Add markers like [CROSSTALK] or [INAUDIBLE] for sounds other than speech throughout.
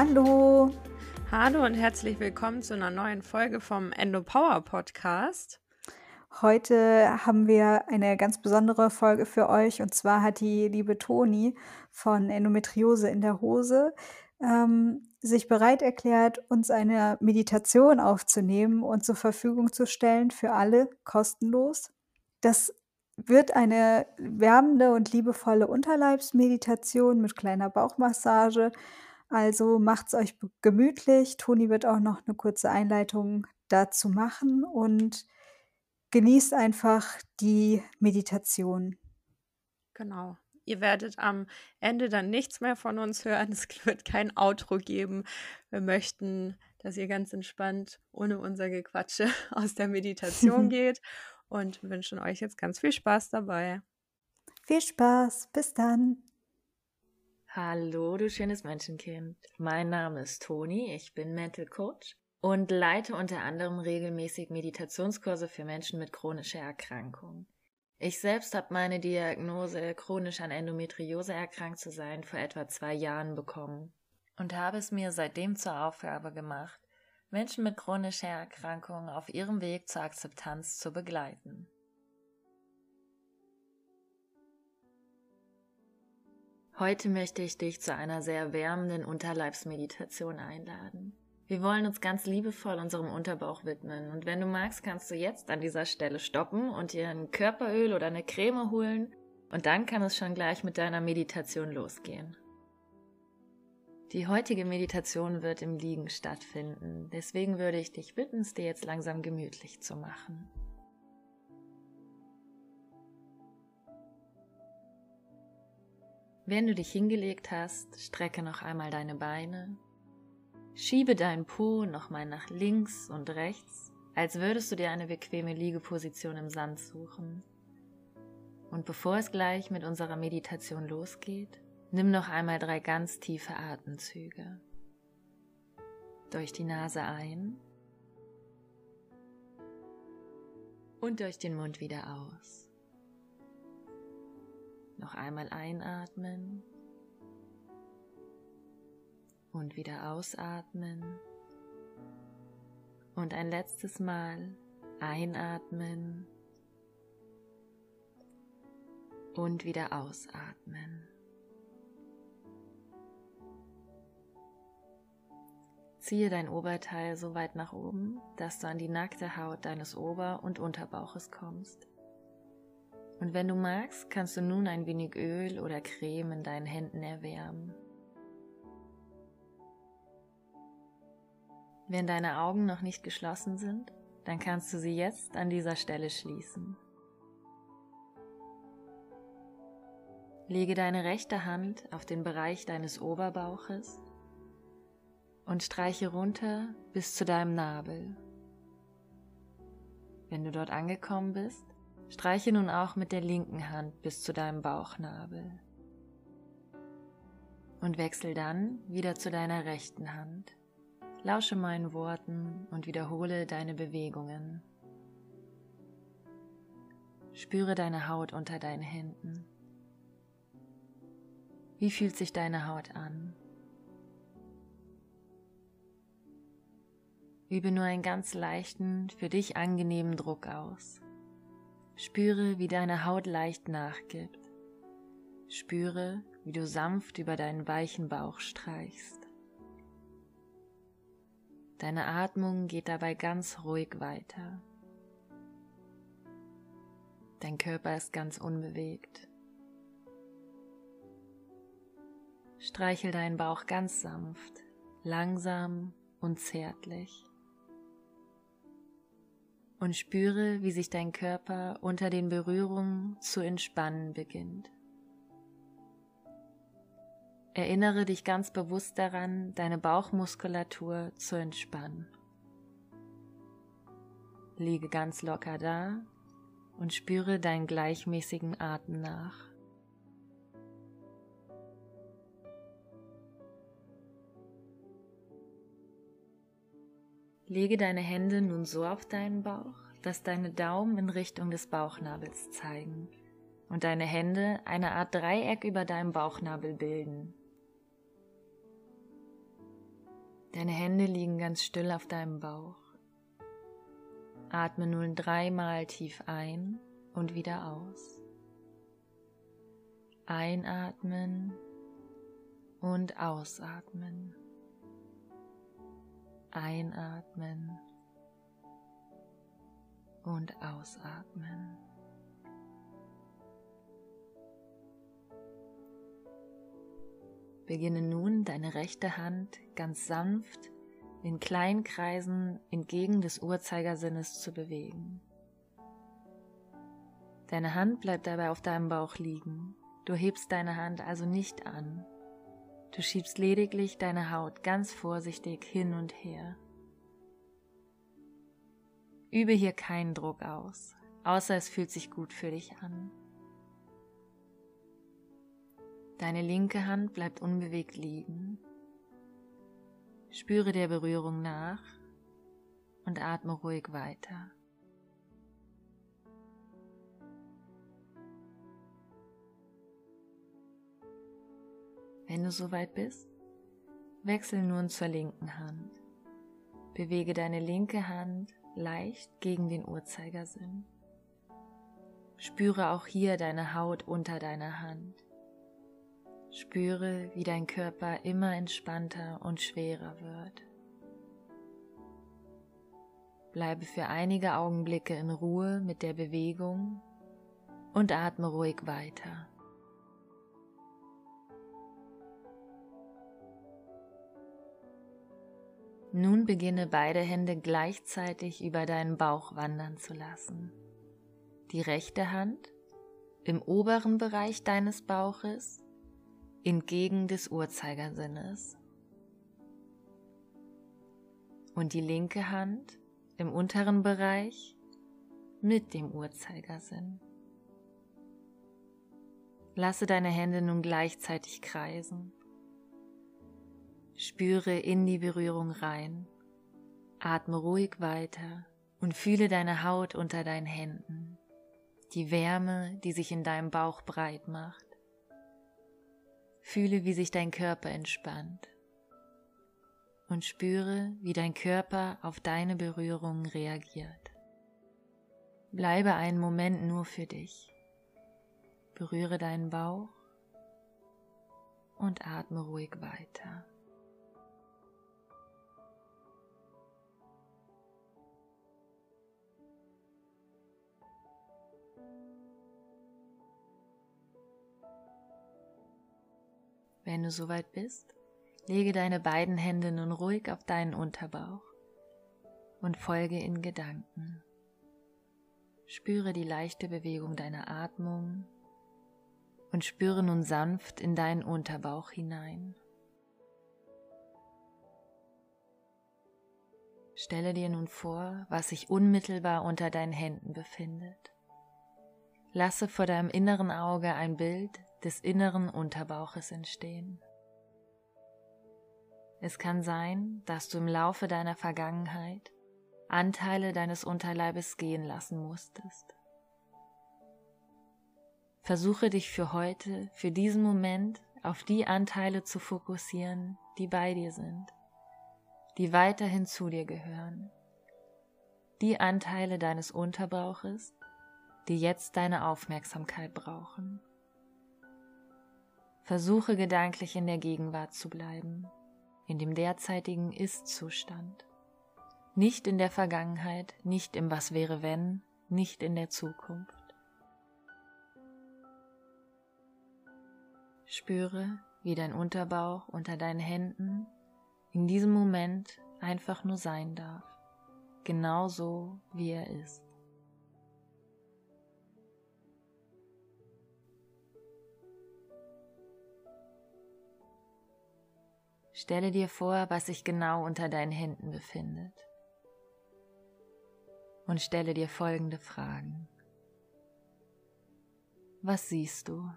Hallo. Hallo und herzlich willkommen zu einer neuen Folge vom Endo Power Podcast. Heute haben wir eine ganz besondere Folge für euch und zwar hat die liebe Toni von Endometriose in der Hose ähm, sich bereit erklärt, uns eine Meditation aufzunehmen und zur Verfügung zu stellen für alle kostenlos. Das wird eine wärmende und liebevolle Unterleibsmeditation mit kleiner Bauchmassage. Also macht's euch gemütlich. Toni wird auch noch eine kurze Einleitung dazu machen und genießt einfach die Meditation. Genau. Ihr werdet am Ende dann nichts mehr von uns hören. Es wird kein Outro geben. Wir möchten, dass ihr ganz entspannt ohne unser Gequatsche [LAUGHS] aus der Meditation [LAUGHS] geht und wünschen euch jetzt ganz viel Spaß dabei. Viel Spaß, bis dann. Hallo, du schönes Menschenkind. Mein Name ist Toni, ich bin Mental Coach und leite unter anderem regelmäßig Meditationskurse für Menschen mit chronischer Erkrankung. Ich selbst habe meine Diagnose, chronisch an Endometriose erkrankt zu sein, vor etwa zwei Jahren bekommen und habe es mir seitdem zur Aufgabe gemacht, Menschen mit chronischer Erkrankung auf ihrem Weg zur Akzeptanz zu begleiten. Heute möchte ich dich zu einer sehr wärmenden Unterleibsmeditation einladen. Wir wollen uns ganz liebevoll unserem Unterbauch widmen und wenn du magst, kannst du jetzt an dieser Stelle stoppen und dir ein Körperöl oder eine Creme holen und dann kann es schon gleich mit deiner Meditation losgehen. Die heutige Meditation wird im Liegen stattfinden, deswegen würde ich dich bitten, es dir jetzt langsam gemütlich zu machen. Wenn du dich hingelegt hast, strecke noch einmal deine Beine, schiebe deinen Po nochmal nach links und rechts, als würdest du dir eine bequeme Liegeposition im Sand suchen. Und bevor es gleich mit unserer Meditation losgeht, Nimm noch einmal drei ganz tiefe Atemzüge. Durch die Nase ein und durch den Mund wieder aus. Noch einmal einatmen und wieder ausatmen. Und ein letztes Mal einatmen und wieder ausatmen. Ziehe dein Oberteil so weit nach oben, dass du an die nackte Haut deines Ober- und Unterbauches kommst. Und wenn du magst, kannst du nun ein wenig Öl oder Creme in deinen Händen erwärmen. Wenn deine Augen noch nicht geschlossen sind, dann kannst du sie jetzt an dieser Stelle schließen. Lege deine rechte Hand auf den Bereich deines Oberbauches und streiche runter bis zu deinem Nabel. Wenn du dort angekommen bist, streiche nun auch mit der linken Hand bis zu deinem Bauchnabel. Und wechsel dann wieder zu deiner rechten Hand. Lausche meinen Worten und wiederhole deine Bewegungen. Spüre deine Haut unter deinen Händen. Wie fühlt sich deine Haut an? Übe nur einen ganz leichten, für dich angenehmen Druck aus. Spüre, wie deine Haut leicht nachgibt. Spüre, wie du sanft über deinen weichen Bauch streichst. Deine Atmung geht dabei ganz ruhig weiter. Dein Körper ist ganz unbewegt. Streichel deinen Bauch ganz sanft, langsam und zärtlich und spüre, wie sich dein Körper unter den Berührungen zu entspannen beginnt. Erinnere dich ganz bewusst daran, deine Bauchmuskulatur zu entspannen. Liege ganz locker da und spüre deinen gleichmäßigen Atem nach. Lege deine Hände nun so auf deinen Bauch, dass deine Daumen in Richtung des Bauchnabels zeigen und deine Hände eine Art Dreieck über deinem Bauchnabel bilden. Deine Hände liegen ganz still auf deinem Bauch. Atme nun dreimal tief ein und wieder aus. Einatmen und ausatmen. Einatmen und ausatmen. Beginne nun deine rechte Hand ganz sanft in kleinen Kreisen entgegen des Uhrzeigersinnes zu bewegen. Deine Hand bleibt dabei auf deinem Bauch liegen. Du hebst deine Hand also nicht an. Du schiebst lediglich deine Haut ganz vorsichtig hin und her. Übe hier keinen Druck aus, außer es fühlt sich gut für dich an. Deine linke Hand bleibt unbewegt liegen. Spüre der Berührung nach und atme ruhig weiter. Wenn du soweit bist, wechsel nun zur linken Hand. Bewege deine linke Hand leicht gegen den Uhrzeigersinn. Spüre auch hier deine Haut unter deiner Hand. Spüre, wie dein Körper immer entspannter und schwerer wird. Bleibe für einige Augenblicke in Ruhe mit der Bewegung und atme ruhig weiter. Nun beginne beide Hände gleichzeitig über deinen Bauch wandern zu lassen. Die rechte Hand im oberen Bereich deines Bauches entgegen des Uhrzeigersinnes und die linke Hand im unteren Bereich mit dem Uhrzeigersinn. Lasse deine Hände nun gleichzeitig kreisen. Spüre in die Berührung rein, atme ruhig weiter und fühle deine Haut unter deinen Händen, die Wärme, die sich in deinem Bauch breit macht. Fühle, wie sich dein Körper entspannt und spüre, wie dein Körper auf deine Berührungen reagiert. Bleibe einen Moment nur für dich. Berühre deinen Bauch und atme ruhig weiter. Wenn du soweit bist, lege deine beiden Hände nun ruhig auf deinen Unterbauch und folge in Gedanken. Spüre die leichte Bewegung deiner Atmung und spüre nun sanft in deinen Unterbauch hinein. Stelle dir nun vor, was sich unmittelbar unter deinen Händen befindet. Lasse vor deinem inneren Auge ein Bild des inneren Unterbauches entstehen. Es kann sein, dass du im Laufe deiner Vergangenheit Anteile deines Unterleibes gehen lassen musstest. Versuche dich für heute, für diesen Moment auf die Anteile zu fokussieren, die bei dir sind, die weiterhin zu dir gehören. Die Anteile deines Unterbauches, die jetzt deine Aufmerksamkeit brauchen. Versuche gedanklich in der Gegenwart zu bleiben, in dem derzeitigen Ist-Zustand. Nicht in der Vergangenheit, nicht im Was wäre wenn, nicht in der Zukunft. Spüre, wie dein Unterbauch unter deinen Händen in diesem Moment einfach nur sein darf, genauso wie er ist. Stelle dir vor, was sich genau unter deinen Händen befindet. Und stelle dir folgende Fragen. Was siehst du?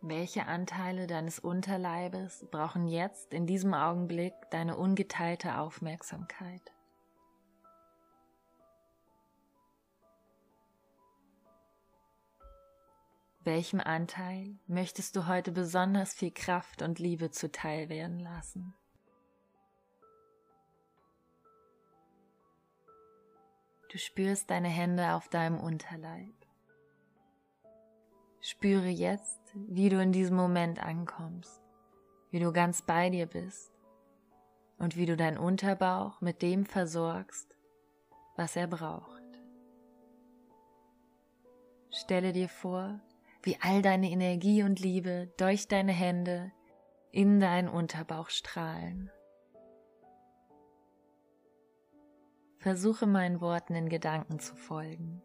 Welche Anteile deines Unterleibes brauchen jetzt in diesem Augenblick deine ungeteilte Aufmerksamkeit? Welchem Anteil möchtest du heute besonders viel Kraft und Liebe zuteil werden lassen? Du spürst deine Hände auf deinem Unterleib. Spüre jetzt, wie du in diesem Moment ankommst, wie du ganz bei dir bist und wie du deinen Unterbauch mit dem versorgst, was er braucht. Stelle dir vor, wie all deine Energie und Liebe durch deine Hände in deinen Unterbauch strahlen. Versuche meinen Worten in Gedanken zu folgen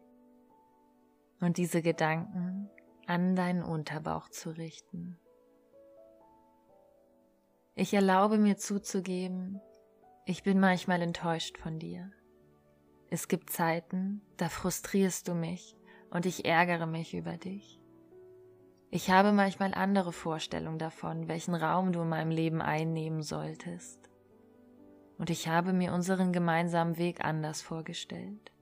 und diese Gedanken an deinen Unterbauch zu richten. Ich erlaube mir zuzugeben, ich bin manchmal enttäuscht von dir. Es gibt Zeiten, da frustrierst du mich und ich ärgere mich über dich. Ich habe manchmal andere Vorstellungen davon, welchen Raum du in meinem Leben einnehmen solltest. Und ich habe mir unseren gemeinsamen Weg anders vorgestellt.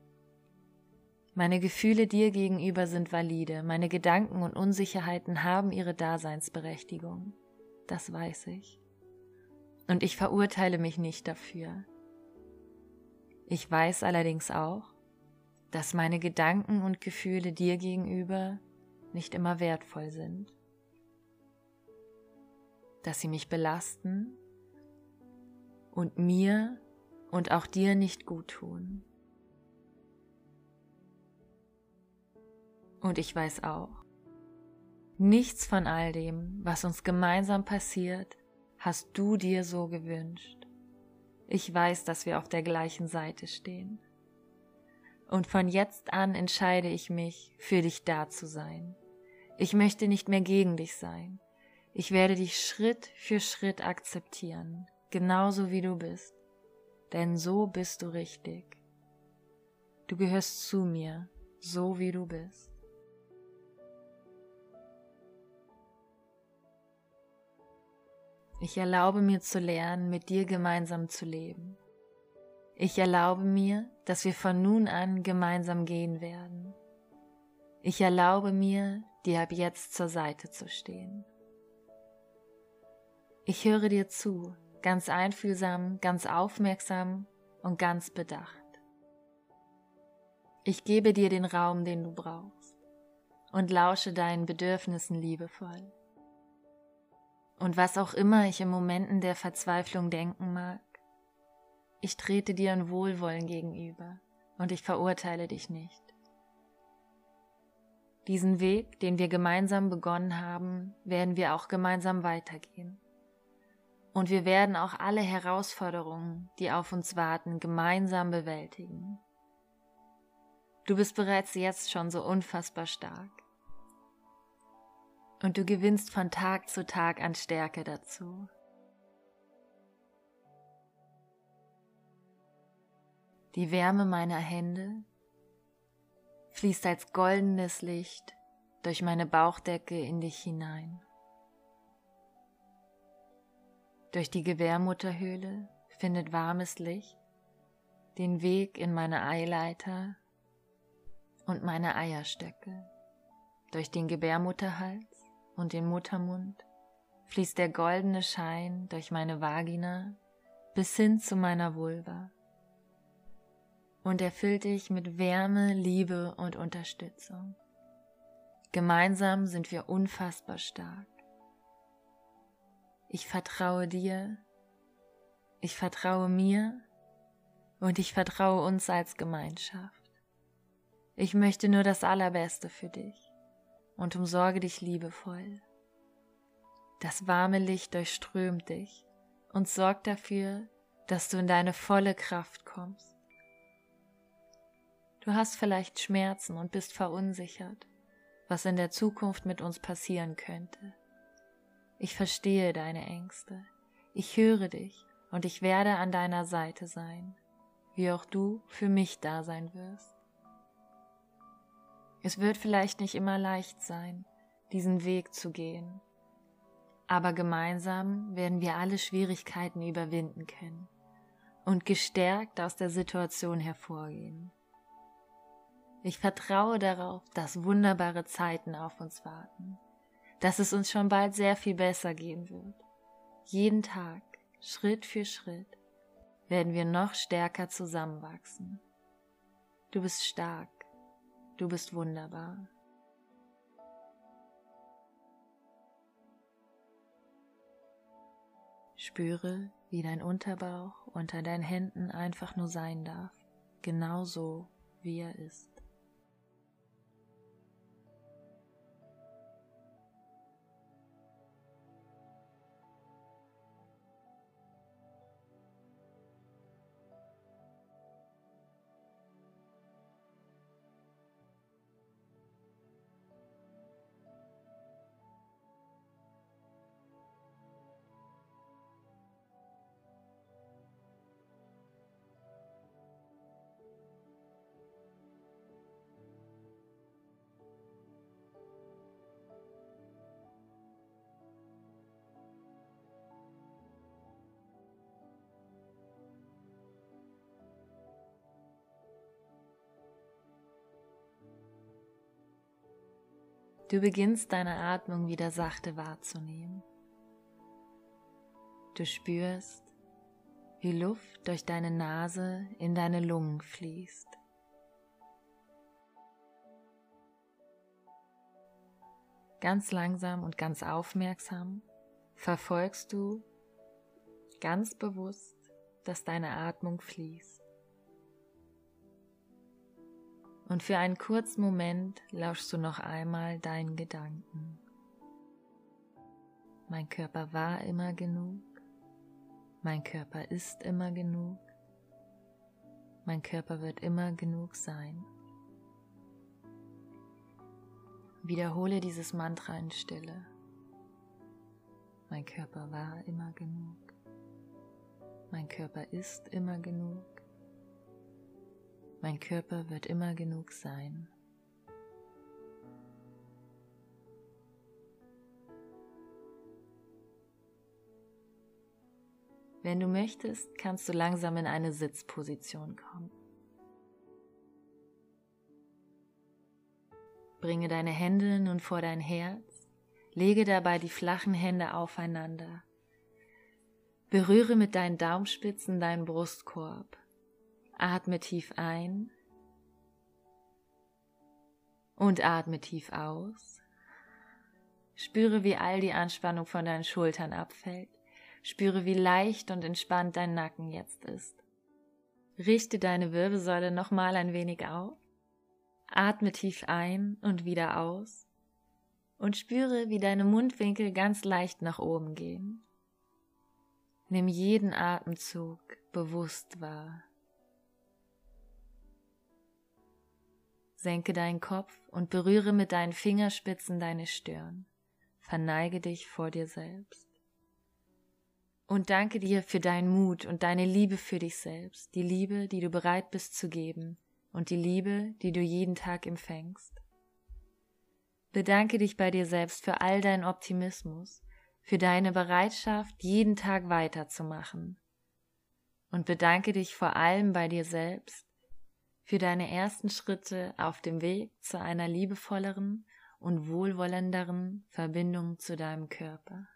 Meine Gefühle dir gegenüber sind valide, meine Gedanken und Unsicherheiten haben ihre Daseinsberechtigung. Das weiß ich. Und ich verurteile mich nicht dafür. Ich weiß allerdings auch, dass meine Gedanken und Gefühle dir gegenüber nicht immer wertvoll sind, dass sie mich belasten und mir und auch dir nicht gut tun. Und ich weiß auch, nichts von all dem, was uns gemeinsam passiert, hast du dir so gewünscht. Ich weiß, dass wir auf der gleichen Seite stehen. Und von jetzt an entscheide ich mich, für dich da zu sein. Ich möchte nicht mehr gegen dich sein. Ich werde dich Schritt für Schritt akzeptieren, genauso wie du bist. Denn so bist du richtig. Du gehörst zu mir, so wie du bist. Ich erlaube mir zu lernen, mit dir gemeinsam zu leben. Ich erlaube mir, dass wir von nun an gemeinsam gehen werden. Ich erlaube mir, dir ab jetzt zur Seite zu stehen. Ich höre dir zu, ganz einfühlsam, ganz aufmerksam und ganz bedacht. Ich gebe dir den Raum, den du brauchst, und lausche deinen Bedürfnissen liebevoll. Und was auch immer ich in Momenten der Verzweiflung denken mag, ich trete dir in Wohlwollen gegenüber und ich verurteile dich nicht. Diesen Weg, den wir gemeinsam begonnen haben, werden wir auch gemeinsam weitergehen. Und wir werden auch alle Herausforderungen, die auf uns warten, gemeinsam bewältigen. Du bist bereits jetzt schon so unfassbar stark. Und du gewinnst von Tag zu Tag an Stärke dazu. Die Wärme meiner Hände fließt als goldenes Licht durch meine Bauchdecke in dich hinein. Durch die Gebärmutterhöhle findet warmes Licht den Weg in meine Eileiter und meine Eierstöcke. Durch den Gebärmutterhals und den Muttermund fließt der goldene Schein durch meine Vagina bis hin zu meiner Vulva und erfüllt dich mit Wärme, Liebe und Unterstützung. Gemeinsam sind wir unfassbar stark. Ich vertraue dir, ich vertraue mir und ich vertraue uns als Gemeinschaft. Ich möchte nur das Allerbeste für dich und umsorge dich liebevoll. Das warme Licht durchströmt dich und sorgt dafür, dass du in deine volle Kraft kommst. Du hast vielleicht Schmerzen und bist verunsichert, was in der Zukunft mit uns passieren könnte. Ich verstehe deine Ängste. Ich höre dich und ich werde an deiner Seite sein, wie auch du für mich da sein wirst. Es wird vielleicht nicht immer leicht sein, diesen Weg zu gehen, aber gemeinsam werden wir alle Schwierigkeiten überwinden können und gestärkt aus der Situation hervorgehen. Ich vertraue darauf, dass wunderbare Zeiten auf uns warten, dass es uns schon bald sehr viel besser gehen wird. Jeden Tag, Schritt für Schritt, werden wir noch stärker zusammenwachsen. Du bist stark, du bist wunderbar. Spüre, wie dein Unterbauch unter deinen Händen einfach nur sein darf, genau so, wie er ist. Du beginnst deine Atmung wieder sachte wahrzunehmen. Du spürst, wie Luft durch deine Nase in deine Lungen fließt. Ganz langsam und ganz aufmerksam verfolgst du ganz bewusst, dass deine Atmung fließt. Und für einen kurzen Moment lauschst du noch einmal deinen Gedanken. Mein Körper war immer genug, mein Körper ist immer genug, mein Körper wird immer genug sein. Wiederhole dieses Mantra in Stille. Mein Körper war immer genug. Mein Körper ist immer genug. Mein Körper wird immer genug sein. Wenn du möchtest, kannst du langsam in eine Sitzposition kommen. Bringe deine Hände nun vor dein Herz, lege dabei die flachen Hände aufeinander. Berühre mit deinen Daumenspitzen deinen Brustkorb. Atme tief ein und atme tief aus. Spüre, wie all die Anspannung von deinen Schultern abfällt. Spüre, wie leicht und entspannt dein Nacken jetzt ist. Richte deine Wirbelsäule nochmal ein wenig auf. Atme tief ein und wieder aus. Und spüre, wie deine Mundwinkel ganz leicht nach oben gehen. Nimm jeden Atemzug bewusst wahr. Senke deinen Kopf und berühre mit deinen Fingerspitzen deine Stirn. Verneige dich vor dir selbst. Und danke dir für deinen Mut und deine Liebe für dich selbst, die Liebe, die du bereit bist zu geben und die Liebe, die du jeden Tag empfängst. Bedanke dich bei dir selbst für all deinen Optimismus, für deine Bereitschaft, jeden Tag weiterzumachen. Und bedanke dich vor allem bei dir selbst für deine ersten Schritte auf dem Weg zu einer liebevolleren und wohlwollenderen Verbindung zu deinem Körper.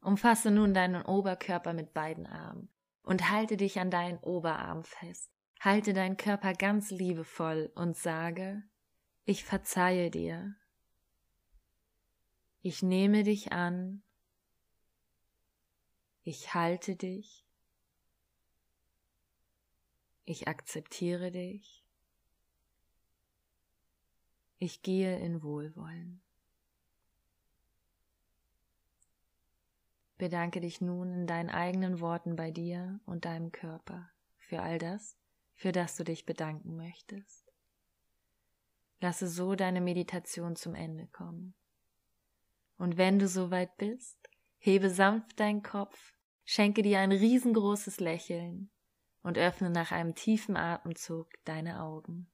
Umfasse nun deinen Oberkörper mit beiden Armen und halte dich an deinen Oberarm fest. Halte deinen Körper ganz liebevoll und sage, ich verzeihe dir. Ich nehme dich an. Ich halte dich. Ich akzeptiere dich. Ich gehe in Wohlwollen. Bedanke dich nun in deinen eigenen Worten bei dir und deinem Körper für all das, für das du dich bedanken möchtest. Lasse so deine Meditation zum Ende kommen. Und wenn du soweit bist, hebe sanft deinen Kopf, schenke dir ein riesengroßes Lächeln und öffne nach einem tiefen Atemzug deine Augen.